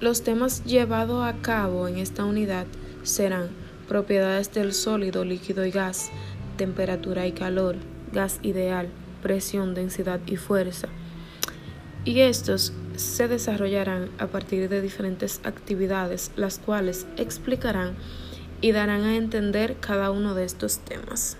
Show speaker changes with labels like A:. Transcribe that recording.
A: Los temas llevados a cabo en esta unidad serán propiedades del sólido, líquido y gas, temperatura y calor, gas ideal, presión, densidad y fuerza. Y estos se desarrollarán a partir de diferentes actividades, las cuales explicarán y darán a entender cada uno de estos temas.